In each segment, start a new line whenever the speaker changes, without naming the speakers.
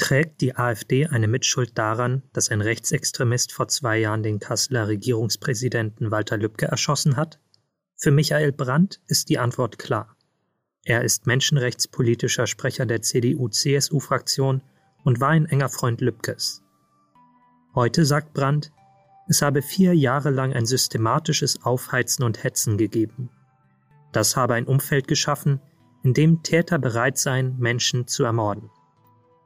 Trägt die AfD eine Mitschuld daran, dass ein Rechtsextremist vor zwei Jahren den Kasseler Regierungspräsidenten Walter Lübcke erschossen hat? Für Michael Brandt ist die Antwort klar. Er ist menschenrechtspolitischer Sprecher der CDU-CSU-Fraktion und war ein enger Freund Lübkes. Heute sagt Brandt, es habe vier Jahre lang ein systematisches Aufheizen und Hetzen gegeben. Das habe ein Umfeld geschaffen, in dem Täter bereit seien, Menschen zu ermorden.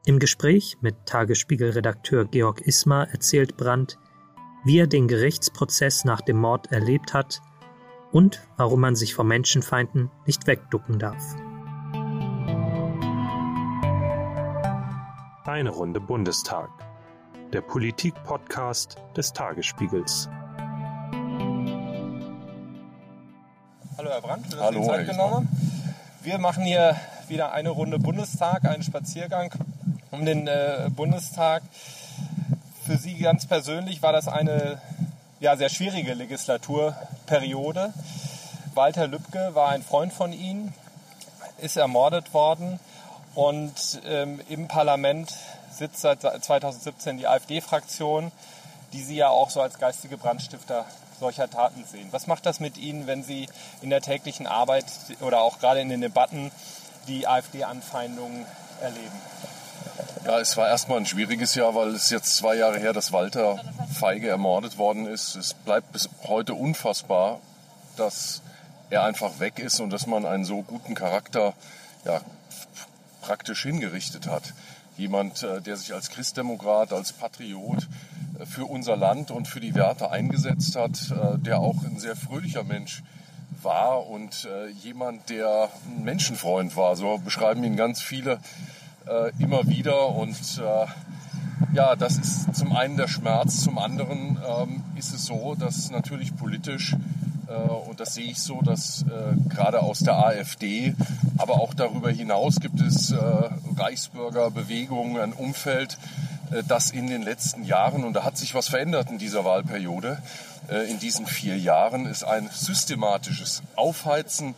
Im Gespräch mit Tagesspiegel-Redakteur Georg Ismar erzählt Brandt, wie er den Gerichtsprozess nach dem Mord erlebt hat und warum man sich vor Menschenfeinden nicht wegducken darf.
Eine Runde Bundestag. Der Politik-Podcast des Tagesspiegels.
Hallo Herr Brandt,
für Hallo, Zeit genommen.
Wir machen hier wieder eine Runde Bundestag, einen Spaziergang um den äh, Bundestag. Für Sie ganz persönlich war das eine ja, sehr schwierige Legislaturperiode. Walter Lübcke war ein Freund von Ihnen, ist ermordet worden und ähm, im Parlament sitzt seit 2017 die AfD-Fraktion, die Sie ja auch so als geistige Brandstifter solcher Taten sehen. Was macht das mit Ihnen, wenn Sie in der täglichen Arbeit oder auch gerade in den Debatten die AfD-Anfeindungen erleben?
Ja, es war erstmal ein schwieriges Jahr, weil es jetzt zwei Jahre her, dass Walter Feige ermordet worden ist. Es bleibt bis heute unfassbar, dass er einfach weg ist und dass man einen so guten Charakter ja, praktisch hingerichtet hat. Jemand, äh, der sich als Christdemokrat, als Patriot äh, für unser Land und für die Werte eingesetzt hat, äh, der auch ein sehr fröhlicher Mensch war und jemand, der ein Menschenfreund war. So beschreiben ihn ganz viele äh, immer wieder. Und äh, ja, das ist zum einen der Schmerz, zum anderen ähm, ist es so, dass natürlich politisch, äh, und das sehe ich so, dass äh, gerade aus der AfD, aber auch darüber hinaus gibt es äh, Reichsbürgerbewegungen, ein Umfeld, äh, das in den letzten Jahren, und da hat sich was verändert in dieser Wahlperiode, äh, in diesen vier Jahren, es ein systematisches Aufheizen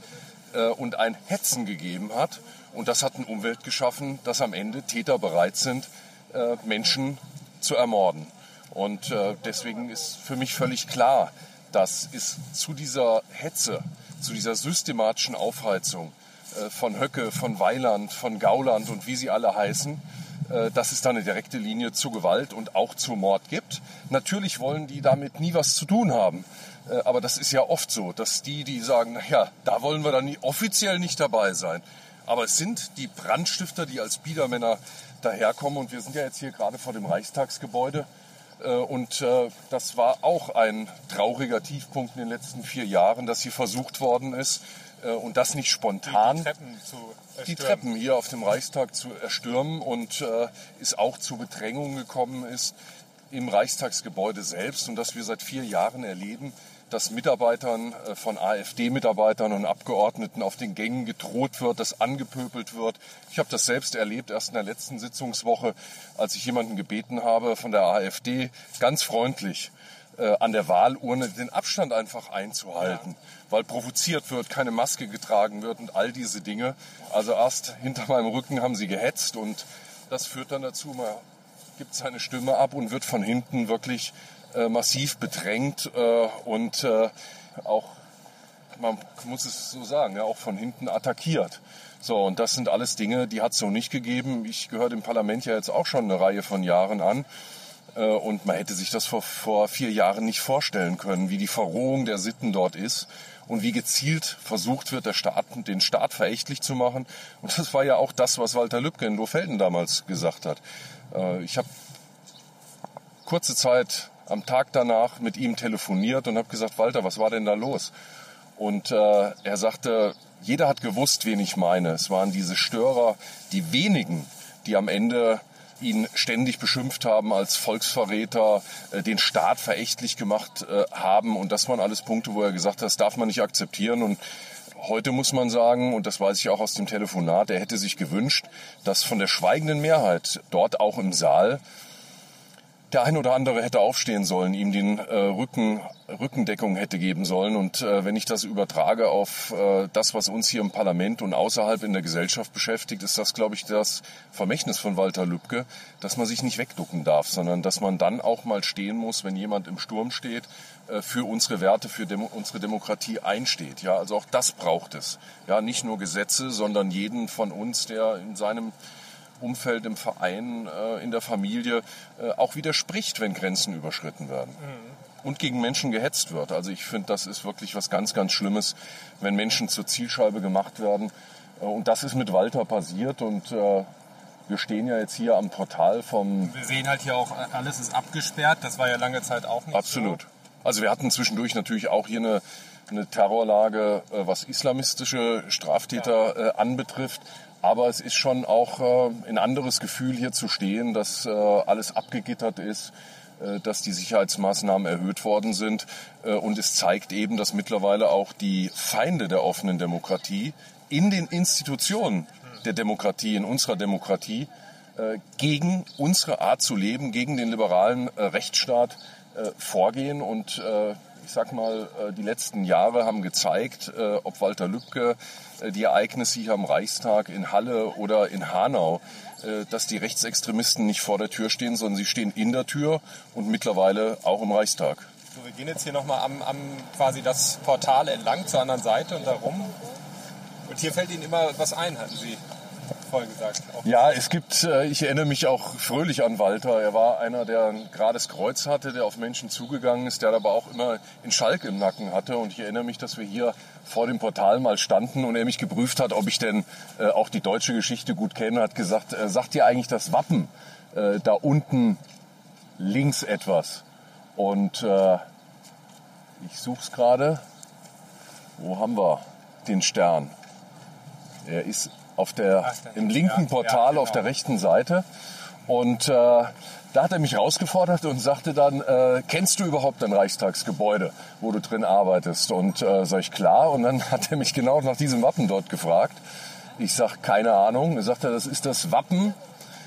äh, und ein Hetzen gegeben hat. Und das hat ein Umwelt geschaffen, dass am Ende Täter bereit sind, äh, Menschen zu ermorden. Und äh, deswegen ist für mich völlig klar, dass es zu dieser Hetze, zu dieser systematischen Aufheizung äh, von Höcke, von Weiland, von Gauland und wie sie alle heißen, dass es da eine direkte Linie zu Gewalt und auch zu Mord gibt. Natürlich wollen die damit nie was zu tun haben. Aber das ist ja oft so, dass die, die sagen, naja, da wollen wir dann offiziell nicht dabei sein, aber es sind die Brandstifter, die als Biedermänner daherkommen. Und wir sind ja jetzt hier gerade vor dem Reichstagsgebäude. Äh, und äh, das war auch ein trauriger Tiefpunkt in den letzten vier Jahren, dass hier versucht worden ist, äh, und das nicht spontan,
die Treppen,
die Treppen hier auf dem Reichstag zu erstürmen und es auch zu Bedrängungen gekommen ist im Reichstagsgebäude selbst und das wir seit vier Jahren erleben, dass Mitarbeitern äh, von AfD-Mitarbeitern und Abgeordneten auf den Gängen gedroht wird, dass angepöbelt wird. Ich habe das selbst erlebt, erst in der letzten Sitzungswoche, als ich jemanden gebeten habe von der AfD, ganz freundlich äh, an der Wahlurne den Abstand einfach einzuhalten, ja. weil provoziert wird, keine Maske getragen wird und all diese Dinge. Also erst hinter meinem Rücken haben sie gehetzt und das führt dann dazu, man gibt seine Stimme ab und wird von hinten wirklich äh, massiv bedrängt äh, und äh, auch, man muss es so sagen, ja, auch von hinten attackiert. So, und das sind alles Dinge, die hat es so nicht gegeben. Ich gehöre dem Parlament ja jetzt auch schon eine Reihe von Jahren an. Äh, und man hätte sich das vor, vor vier Jahren nicht vorstellen können, wie die Verrohung der Sitten dort ist und wie gezielt versucht wird, der Staat, den Staat verächtlich zu machen. Und das war ja auch das, was Walter Lübcke in Lohfelden damals gesagt hat. Äh, ich habe kurze Zeit am Tag danach mit ihm telefoniert und habe gesagt, Walter, was war denn da los? Und äh, er sagte, jeder hat gewusst, wen ich meine. Es waren diese Störer, die wenigen, die am Ende ihn ständig beschimpft haben als Volksverräter, äh, den Staat verächtlich gemacht äh, haben. Und das waren alles Punkte, wo er gesagt hat, das darf man nicht akzeptieren. Und heute muss man sagen, und das weiß ich auch aus dem Telefonat, er hätte sich gewünscht, dass von der schweigenden Mehrheit dort auch im Saal der ein oder andere hätte aufstehen sollen, ihm den äh, Rücken, Rückendeckung hätte geben sollen. Und äh, wenn ich das übertrage auf äh, das, was uns hier im Parlament und außerhalb in der Gesellschaft beschäftigt, ist das, glaube ich, das Vermächtnis von Walter Lübcke, dass man sich nicht wegducken darf, sondern dass man dann auch mal stehen muss, wenn jemand im Sturm steht, äh, für unsere Werte, für Demo unsere Demokratie einsteht. Ja, also auch das braucht es. Ja, nicht nur Gesetze, sondern jeden von uns, der in seinem Umfeld, im Verein, äh, in der Familie äh, auch widerspricht, wenn Grenzen überschritten werden. Mhm. Und gegen Menschen gehetzt wird. Also ich finde, das ist wirklich was ganz, ganz Schlimmes, wenn Menschen zur Zielscheibe gemacht werden. Äh, und das ist mit Walter passiert und wir stehen ja jetzt hier am Portal vom...
Wir sehen halt hier auch, alles ist abgesperrt. Das war ja lange Zeit auch nicht
Absolut. So. Also wir hatten zwischendurch natürlich auch hier eine, eine Terrorlage, was islamistische Straftäter äh, anbetrifft. Aber es ist schon auch äh, ein anderes Gefühl, hier zu stehen, dass äh, alles abgegittert ist, äh, dass die Sicherheitsmaßnahmen erhöht worden sind. Äh, und es zeigt eben, dass mittlerweile auch die Feinde der offenen Demokratie in den Institutionen der Demokratie, in unserer Demokratie, äh, gegen unsere Art zu leben, gegen den liberalen äh, Rechtsstaat vorgehen und ich sag mal, äh, die letzten Jahre haben gezeigt, äh, ob Walter Lübcke, äh, die Ereignisse hier am Reichstag in Halle oder in Hanau, dass die Rechtsextremisten nicht vor der Tür stehen, sondern sie stehen in der Tür und mittlerweile auch im Reichstag.
So, wir gehen jetzt hier nochmal am, am quasi das Portal entlang zur anderen Seite und darum. Und hier fällt Ihnen immer was ein, hatten Sie vorher gesagt.
Ja, es gibt, äh, ich erinnere mich auch fröhlich an Walter. Er war einer, der ein gerades Kreuz hatte, der auf Menschen zugegangen ist, der aber auch immer einen Schalk im Nacken hatte. Und ich erinnere mich, dass wir hier vor dem Portal mal standen und er mich geprüft hat, ob ich denn äh, auch die deutsche Geschichte gut kenne. Hat gesagt, äh, sagt dir eigentlich das Wappen da unten links etwas? Und ich suche es gerade. Wo haben wir den Stern? Er ist auf der, im linken Portal auf der genau. rechten Seite. Und äh, da hat er mich herausgefordert und sagte dann, äh, kennst du überhaupt ein Reichstagsgebäude, wo du drin arbeitest? Und äh, sag ich, klar. Und dann hat er mich genau nach diesem Wappen dort gefragt. Ich sag, keine Ahnung. Er sagte, das ist das Wappen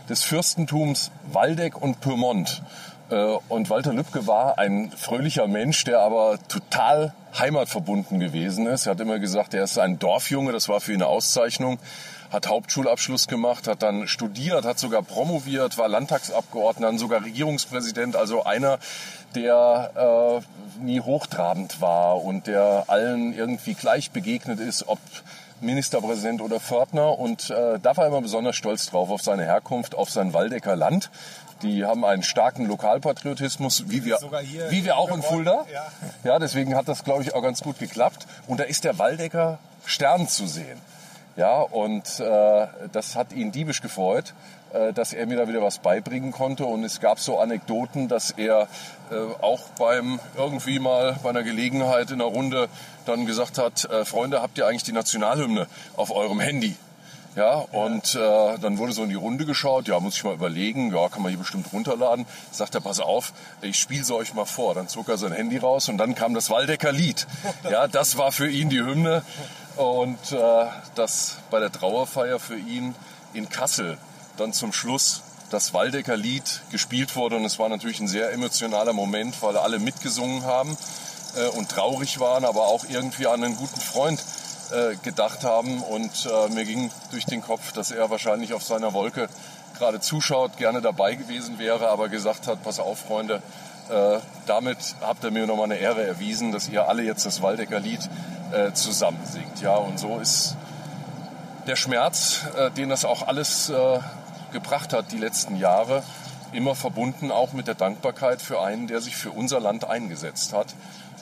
des Fürstentums Waldeck und Pyrmont. Äh, und Walter Lübcke war ein fröhlicher Mensch, der aber total heimatverbunden gewesen ist. Er hat immer gesagt, er ist ein Dorfjunge, das war für ihn eine Auszeichnung hat Hauptschulabschluss gemacht, hat dann studiert, hat sogar promoviert, war Landtagsabgeordneter, sogar Regierungspräsident, also einer, der äh, nie hochtrabend war und der allen irgendwie gleich begegnet ist, ob Ministerpräsident oder Pförtner. Und äh, da war er immer besonders stolz drauf, auf seine Herkunft, auf sein Waldecker Land. Die haben einen starken Lokalpatriotismus, wie wir, wie wir auch in Fulda. Ja. ja, deswegen hat das, glaube ich, auch ganz gut geklappt. Und da ist der Waldecker Stern zu sehen. Ja, und äh, das hat ihn diebisch gefreut, äh, dass er mir da wieder was beibringen konnte. Und es gab so Anekdoten, dass er äh, auch beim irgendwie mal bei einer Gelegenheit in einer Runde dann gesagt hat, äh, Freunde, habt ihr eigentlich die Nationalhymne auf eurem Handy? Ja, und äh, dann wurde so in die Runde geschaut, ja, muss ich mal überlegen, ja, kann man hier bestimmt runterladen. Sagt er, pass auf, ich spiele sie euch mal vor. Dann zog er sein Handy raus und dann kam das Waldecker Lied. Ja, das war für ihn die Hymne und äh, dass bei der Trauerfeier für ihn in Kassel dann zum Schluss das Waldecker Lied gespielt wurde. Und es war natürlich ein sehr emotionaler Moment, weil alle mitgesungen haben äh, und traurig waren, aber auch irgendwie an einen guten Freund äh, gedacht haben. Und äh, mir ging durch den Kopf, dass er wahrscheinlich auf seiner Wolke gerade zuschaut, gerne dabei gewesen wäre, aber gesagt hat, pass auf Freunde, äh, damit habt ihr mir nochmal eine Ehre erwiesen, dass ihr alle jetzt das Waldecker Lied äh, zusammen singt. Ja, und so ist der Schmerz, äh, den das auch alles äh, gebracht hat die letzten Jahre, immer verbunden auch mit der Dankbarkeit für einen, der sich für unser Land eingesetzt hat.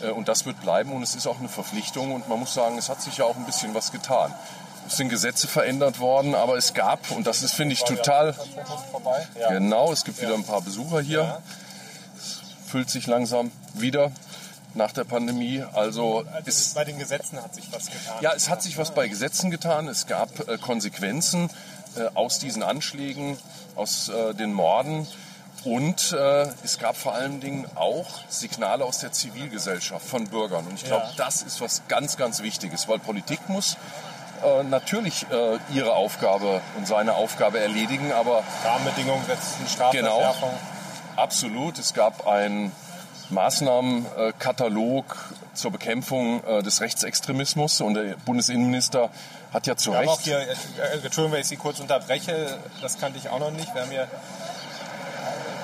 Äh, und das wird bleiben und es ist auch eine Verpflichtung und man muss sagen, es hat sich ja auch ein bisschen was getan. Es sind Gesetze verändert worden, aber es gab, und das ist, finde ich, total... Genau, es gibt wieder ein paar Besucher hier. Füllt sich langsam wieder nach der Pandemie. Also,
also ist, bei den Gesetzen hat sich was getan.
Ja, es hat sich was bei Gesetzen getan. Es gab äh, Konsequenzen äh, aus diesen Anschlägen, aus äh, den Morden. Und äh, es gab vor allen Dingen auch Signale aus der Zivilgesellschaft von Bürgern. Und ich glaube, ja. das ist was ganz, ganz Wichtiges, weil Politik muss äh, natürlich äh, ihre Aufgabe und seine Aufgabe erledigen, aber
Rahmenbedingungen setzen, Strafverschärfung.
Genau, Absolut. Es gab einen Maßnahmenkatalog zur Bekämpfung äh, des Rechtsextremismus und der Bundesinnenminister hat ja zu Recht...
auch hier, äh, Entschuldigung, wenn ich Sie kurz unterbreche, das kannte ich auch noch nicht. Wir haben hier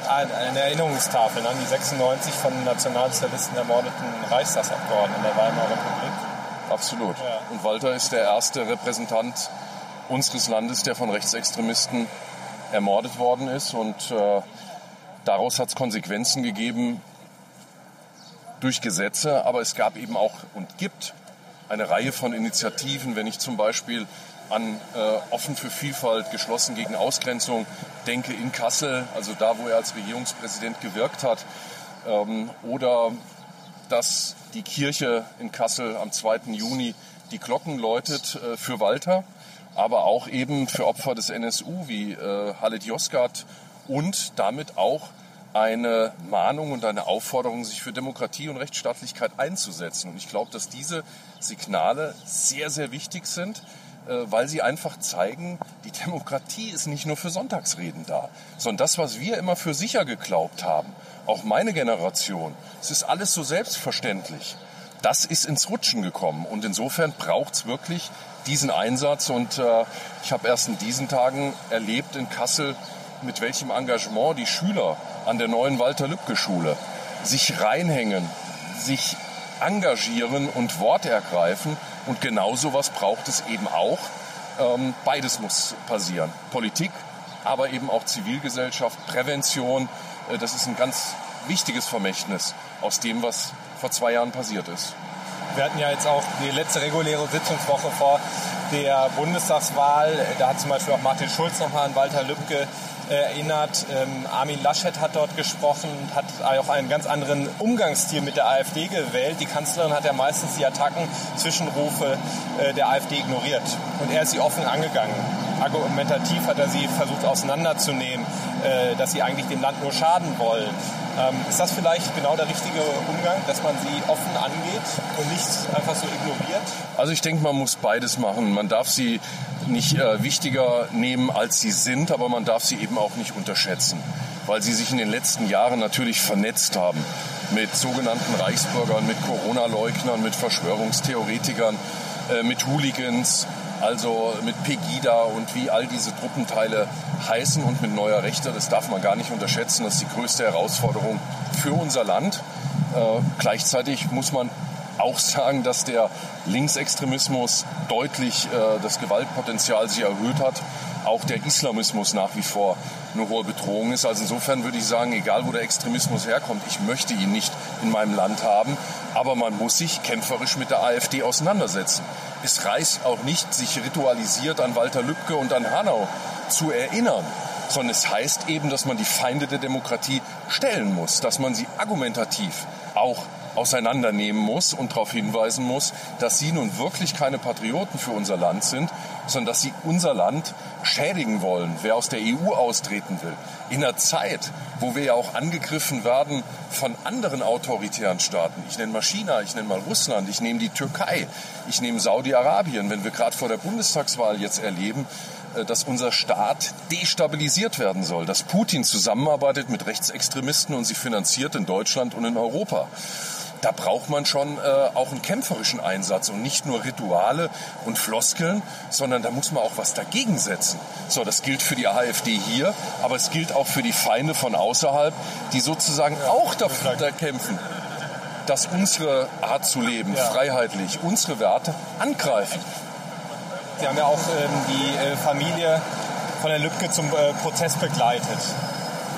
eine Erinnerungstafel an die 96 von Nationalsozialisten ermordeten Reichstagsabgeordneten in der Weimarer Republik.
Absolut.
Ja.
Und Walter ist der erste Repräsentant unseres Landes, der von Rechtsextremisten ermordet worden ist. Und äh, daraus hat es Konsequenzen gegeben durch Gesetze. Aber es gab eben auch und gibt eine Reihe von Initiativen, wenn ich zum Beispiel an äh, Offen für Vielfalt, geschlossen gegen Ausgrenzung denke in Kassel, also da, wo er als Regierungspräsident gewirkt hat, ähm, oder dass die Kirche in Kassel am 2. Juni die Glocken läutet äh, für Walter, aber auch eben für Opfer des NSU wie äh, Halit Yozgat und damit auch eine Mahnung und eine Aufforderung, sich für Demokratie und Rechtsstaatlichkeit einzusetzen. Und ich glaube, dass diese Signale sehr, sehr wichtig sind, äh, weil sie einfach zeigen, die Demokratie ist nicht nur für Sonntagsreden da, sondern das, was wir immer für sicher geglaubt haben, auch meine Generation, es ist alles so selbstverständlich. Das ist ins Rutschen gekommen und insofern braucht es wirklich diesen Einsatz und äh, ich habe erst in diesen Tagen erlebt in Kassel, mit welchem Engagement die Schüler an der neuen Walter-Lübcke-Schule sich reinhängen, sich engagieren und Worte ergreifen. Und genau sowas braucht es eben auch. Ähm, beides muss passieren. Politik, aber eben auch Zivilgesellschaft, Prävention. Äh, das ist ein ganz wichtiges Vermächtnis aus dem, was vor zwei Jahren passiert ist.
Wir hatten ja jetzt auch die letzte reguläre Sitzungswoche vor der Bundestagswahl. Da hat zum Beispiel auch Martin Schulz nochmal an Walter Lübcke erinnert. Ähm, Armin Laschet hat dort gesprochen, hat auch einen ganz anderen Umgangsstil mit der AfD gewählt. Die Kanzlerin hat ja meistens die Attacken, Zwischenrufe äh, der AfD ignoriert. Und er ist sie offen angegangen. Argumentativ hat er sie versucht auseinanderzunehmen, äh, dass sie eigentlich dem Land nur schaden wollen. Ähm, ist das vielleicht genau der richtige Umgang, dass man sie offen angeht und nicht einfach so ignoriert?
Also ich denke, man muss beides machen. Man darf sie nicht äh, wichtiger nehmen, als sie sind, aber man darf sie eben auch nicht unterschätzen, weil sie sich in den letzten Jahren natürlich vernetzt haben mit sogenannten Reichsbürgern, mit Corona-Leugnern, mit Verschwörungstheoretikern, äh, mit Hooligans, also mit Pegida und wie all diese Truppenteile heißen und mit neuer Rechte. Das darf man gar nicht unterschätzen. Das ist die größte Herausforderung für unser Land. Äh, gleichzeitig muss man auch sagen, dass der Linksextremismus deutlich äh, das Gewaltpotenzial sich erhöht hat. Auch der Islamismus nach wie vor eine hohe Bedrohung ist. Also insofern würde ich sagen, egal wo der Extremismus herkommt, ich möchte ihn nicht in meinem Land haben. Aber man muss sich kämpferisch mit der AfD auseinandersetzen. Es reicht auch nicht, sich ritualisiert an Walter Lübcke und an Hanau zu erinnern sondern es heißt eben, dass man die Feinde der Demokratie stellen muss, dass man sie argumentativ auch auseinandernehmen muss und darauf hinweisen muss, dass sie nun wirklich keine Patrioten für unser Land sind, sondern dass sie unser Land schädigen wollen, wer aus der EU austreten will. In einer Zeit, wo wir ja auch angegriffen werden von anderen autoritären Staaten. Ich nenne mal China, ich nenne mal Russland, ich nehme die Türkei, ich nehme Saudi-Arabien, wenn wir gerade vor der Bundestagswahl jetzt erleben, äh, dass unser Staat destabilisiert werden soll, dass Putin zusammenarbeitet mit Rechtsextremisten und sie finanziert in Deutschland und in Europa da braucht man schon äh, auch einen kämpferischen Einsatz und nicht nur Rituale und Floskeln, sondern da muss man auch was dagegen setzen. So, das gilt für die AfD hier, aber es gilt auch für die Feinde von außerhalb, die sozusagen ja, auch dafür da kämpfen, dass unsere Art zu leben, ja. freiheitlich, unsere Werte angreifen.
Sie haben ja auch ähm, die äh, Familie von der Lübcke zum äh, Prozess begleitet.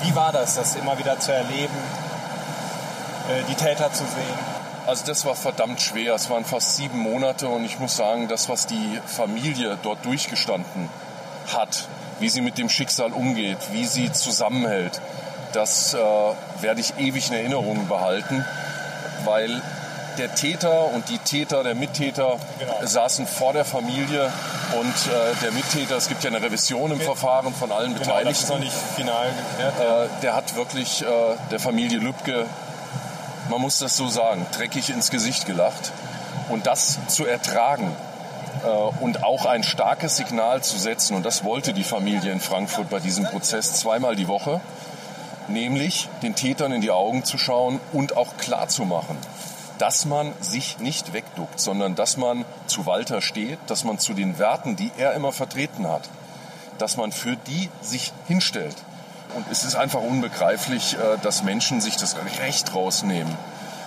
Wie war das, das immer wieder zu erleben? Äh, die Täter zu sehen?
Also das war verdammt schwer. Es waren fast sieben Monate und ich muss sagen, das, was die Familie dort durchgestanden hat, wie sie mit dem Schicksal umgeht, wie sie zusammenhält, das äh, werde ich ewig in Erinnerung behalten, weil der Täter und die Täter, der Mittäter genau. saßen vor der Familie und äh, der Mittäter, es gibt ja eine Revision im Verfahren von allen genau, Beteiligten. Das ist
noch nicht final geklärt.
Äh, der hat wirklich äh, der Familie Lübcke man muss das so sagen, dreckig ins Gesicht gelacht. Und das zu ertragen äh, und auch ein starkes Signal zu setzen, und das wollte die Familie in Frankfurt bei diesem Prozess zweimal die Woche, nämlich den Tätern in die Augen zu schauen und auch klar zu machen, dass man sich nicht wegduckt, sondern dass man zu Walter steht, dass man zu den Werten, die er immer vertreten hat, dass man für die sich hinstellt. Und es ist einfach unbegreiflich, äh, dass Menschen sich das Recht rausnehmen,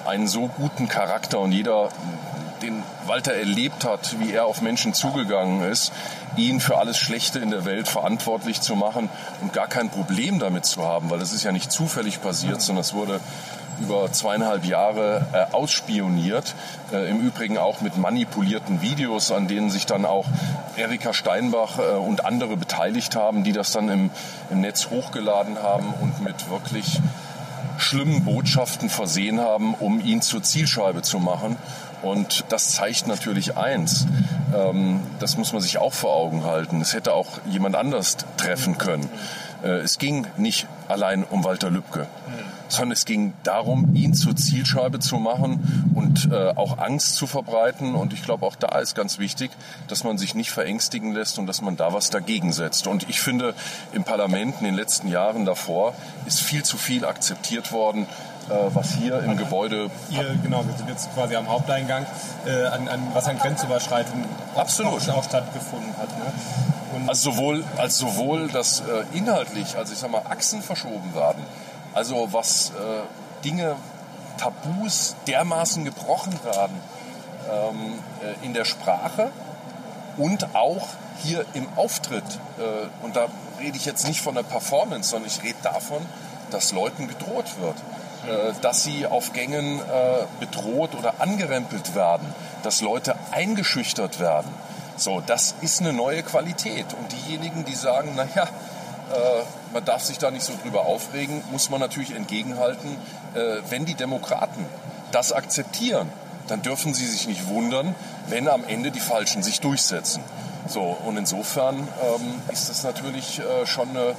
einen so guten Charakter und jeder, den Walter erlebt hat, wie er auf Menschen zugegangen ist, ihn für alles Schlechte in der Welt verantwortlich zu machen und gar kein Problem damit zu haben, weil das ist ja nicht zufällig passiert, sondern es wurde über zweieinhalb Jahre äh, ausspioniert. Äh, Im Übrigen auch mit manipulierten Videos, an denen sich dann auch Erika Steinbach äh, und andere beteiligt haben, die das dann im, im Netz hochgeladen haben und mit wirklich schlimmen Botschaften versehen haben, um ihn zur Zielscheibe zu machen. Und das zeigt natürlich eins, ähm, das muss man sich auch vor Augen halten. Es hätte auch jemand anders treffen können. Äh, es ging nicht allein um Walter Lübcke sondern es ging darum, ihn zur Zielscheibe zu machen und äh, auch Angst zu verbreiten. Und ich glaube, auch da ist ganz wichtig, dass man sich nicht verängstigen lässt und dass man da was dagegen setzt. Und ich finde, im Parlament in den letzten Jahren davor ist viel zu viel akzeptiert worden, äh, was hier im Gebäude.
Hier, genau, wir sind jetzt quasi am Haupteingang, äh, an, an, was an Grenzüberschreitungen
Absolut.
auch stattgefunden hat. Ne?
also sowohl, als sowohl das äh, inhaltlich, also ich sag mal, Achsen verschoben werden, also was äh, Dinge, Tabus dermaßen gebrochen werden ähm, äh, in der Sprache und auch hier im Auftritt. Äh, und da rede ich jetzt nicht von der Performance, sondern ich rede davon, dass Leuten gedroht wird. Äh, dass sie auf Gängen äh, bedroht oder angerempelt werden, dass Leute eingeschüchtert werden. So, das ist eine neue Qualität. Und diejenigen, die sagen, naja, man darf sich da nicht so drüber aufregen, muss man natürlich entgegenhalten, äh, wenn die Demokraten das akzeptieren, dann dürfen sie sich nicht wundern, wenn am Ende die Falschen sich durchsetzen. So, und insofern ähm, ist das natürlich äh, schon eine,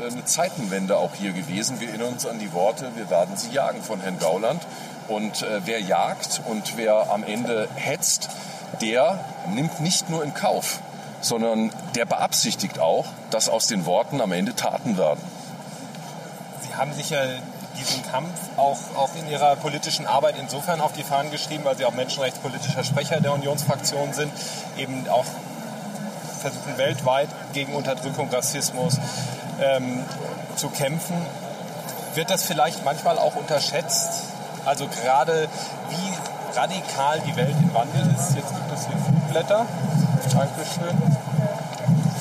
eine Zeitenwende auch hier gewesen. Wir erinnern uns an die Worte, wir werden sie jagen von Herrn Gauland. Und äh, wer jagt und wer am Ende hetzt, der nimmt nicht nur in Kauf, sondern der beabsichtigt auch, dass aus den Worten am Ende Taten werden.
Sie haben sich ja diesen Kampf auch, auch in Ihrer politischen Arbeit insofern auf die Fahnen geschrieben, weil Sie auch menschenrechtspolitischer Sprecher der Unionsfraktion sind, eben auch versuchen weltweit gegen Unterdrückung, Rassismus ähm, zu kämpfen. Wird das vielleicht manchmal auch unterschätzt? Also gerade wie radikal die Welt im Wandel ist. Jetzt gibt es hier Flugblätter, Dankeschön.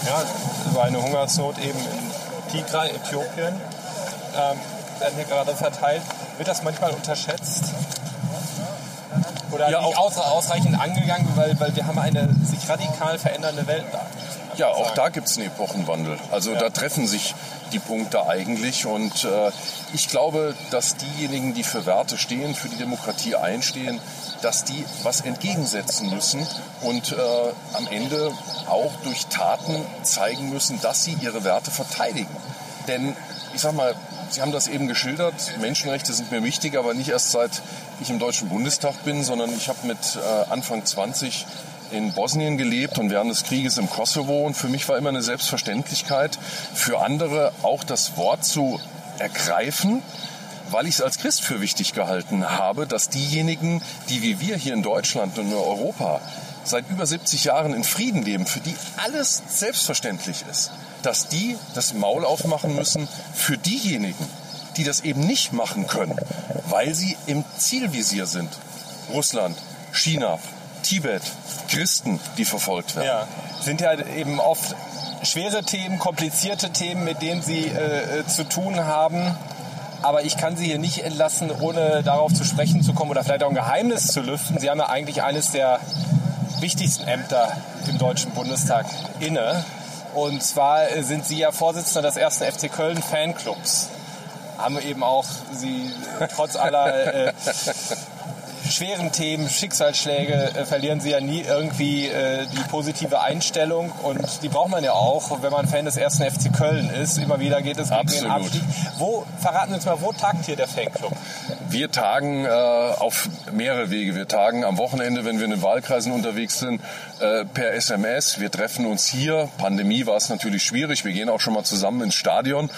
Ja, über eine Hungersnot eben in Tigray, Äthiopien, ähm, werden hier gerade verteilt. Wird das manchmal unterschätzt? Oder ja, nicht aus, ausreichend angegangen, weil, weil wir haben eine sich radikal verändernde Welt da.
Ja, auch da gibt es einen Epochenwandel. Also ja. da treffen sich die Punkte eigentlich. Und äh, ich glaube, dass diejenigen, die für Werte stehen, für die Demokratie einstehen, dass die was entgegensetzen müssen und äh, am Ende auch durch Taten zeigen müssen, dass sie ihre Werte verteidigen. Denn ich sag mal, Sie haben das eben geschildert, Menschenrechte sind mir wichtig, aber nicht erst seit ich im Deutschen Bundestag bin, sondern ich habe mit äh, Anfang 20 in Bosnien gelebt und während des Krieges im Kosovo und für mich war immer eine Selbstverständlichkeit, für andere auch das Wort zu ergreifen weil ich es als Christ für wichtig gehalten habe, dass diejenigen, die wie wir hier in Deutschland und in Europa seit über 70 Jahren in Frieden leben, für die alles selbstverständlich ist, dass die das Maul aufmachen müssen für diejenigen, die das eben nicht machen können, weil sie im Zielvisier sind. Russland, China, Tibet, Christen, die verfolgt werden.
Ja, sind ja eben oft schwere Themen, komplizierte Themen, mit denen sie äh, äh zu tun haben. Aber ich kann Sie hier nicht entlassen, ohne darauf zu sprechen zu kommen oder vielleicht auch ein Geheimnis zu lüften. Sie haben ja eigentlich eines der wichtigsten Ämter im Deutschen Bundestag inne. Und zwar sind Sie ja Vorsitzender des ersten FC Köln Fanclubs. Haben wir eben auch Sie trotz aller äh, schweren Themen, Schicksalsschläge, äh, verlieren sie ja nie irgendwie äh, die positive Einstellung. Und die braucht man ja auch, wenn man Fan des ersten FC Köln ist. Immer wieder geht es gegen
Absolut.
den Abstieg. Wo, verraten Sie uns mal, wo tagt hier der Fanclub?
Wir tagen äh, auf mehrere Wege. Wir tagen am Wochenende, wenn wir in den Wahlkreisen unterwegs sind, äh, per SMS. Wir treffen uns hier. Pandemie war es natürlich schwierig. Wir gehen auch schon mal zusammen ins Stadion.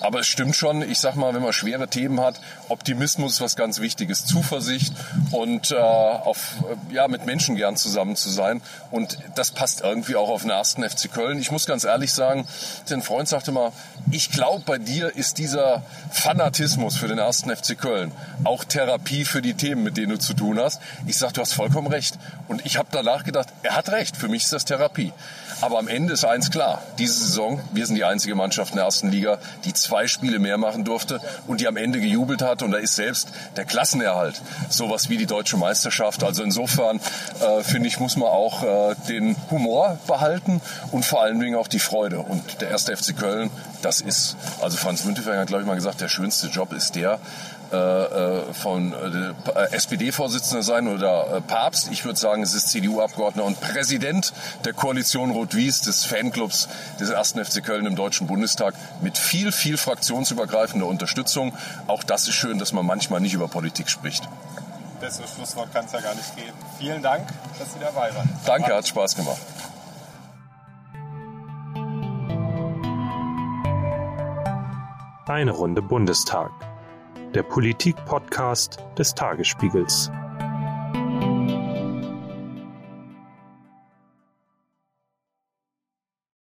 Aber es stimmt schon, ich sag mal, wenn man schwere Themen hat, Optimismus ist was ganz Wichtiges, Zuversicht und äh, auf, äh, ja, mit Menschen gern zusammen zu sein. Und das passt irgendwie auch auf den ersten FC Köln. Ich muss ganz ehrlich sagen, ein Freund sagte mal, ich glaube, bei dir ist dieser Fanatismus für den ersten FC Köln auch Therapie für die Themen, mit denen du zu tun hast. Ich sag, du hast vollkommen recht. Und ich habe danach gedacht, er hat recht. Für mich ist das Therapie. Aber am Ende ist eins klar. Diese Saison, wir sind die einzige Mannschaft in der ersten Liga, die zwei Spiele mehr machen durfte und die am Ende gejubelt hat. Und da ist selbst der Klassenerhalt sowas wie die deutsche Meisterschaft. Also insofern, äh, finde ich, muss man auch äh, den Humor behalten und vor allen Dingen auch die Freude. Und der erste FC Köln, das ist, also Franz Müntefering hat, glaube ich, mal gesagt, der schönste Job ist der, äh, äh, von äh, SPD-Vorsitzender sein oder Papst. Ich würde sagen, es ist CDU-Abgeordneter und Präsident der Koalition Rot-Wies, des Fanclubs des 1. FC Köln im Deutschen Bundestag mit viel, viel fraktionsübergreifender Unterstützung. Auch das ist schön, dass man manchmal nicht über Politik spricht.
Besseres Schlusswort kann es ja gar nicht geben. Vielen Dank, dass Sie dabei waren.
Danke, hat Spaß gemacht.
Eine Runde Bundestag. Der Politik-Podcast des Tagesspiegels.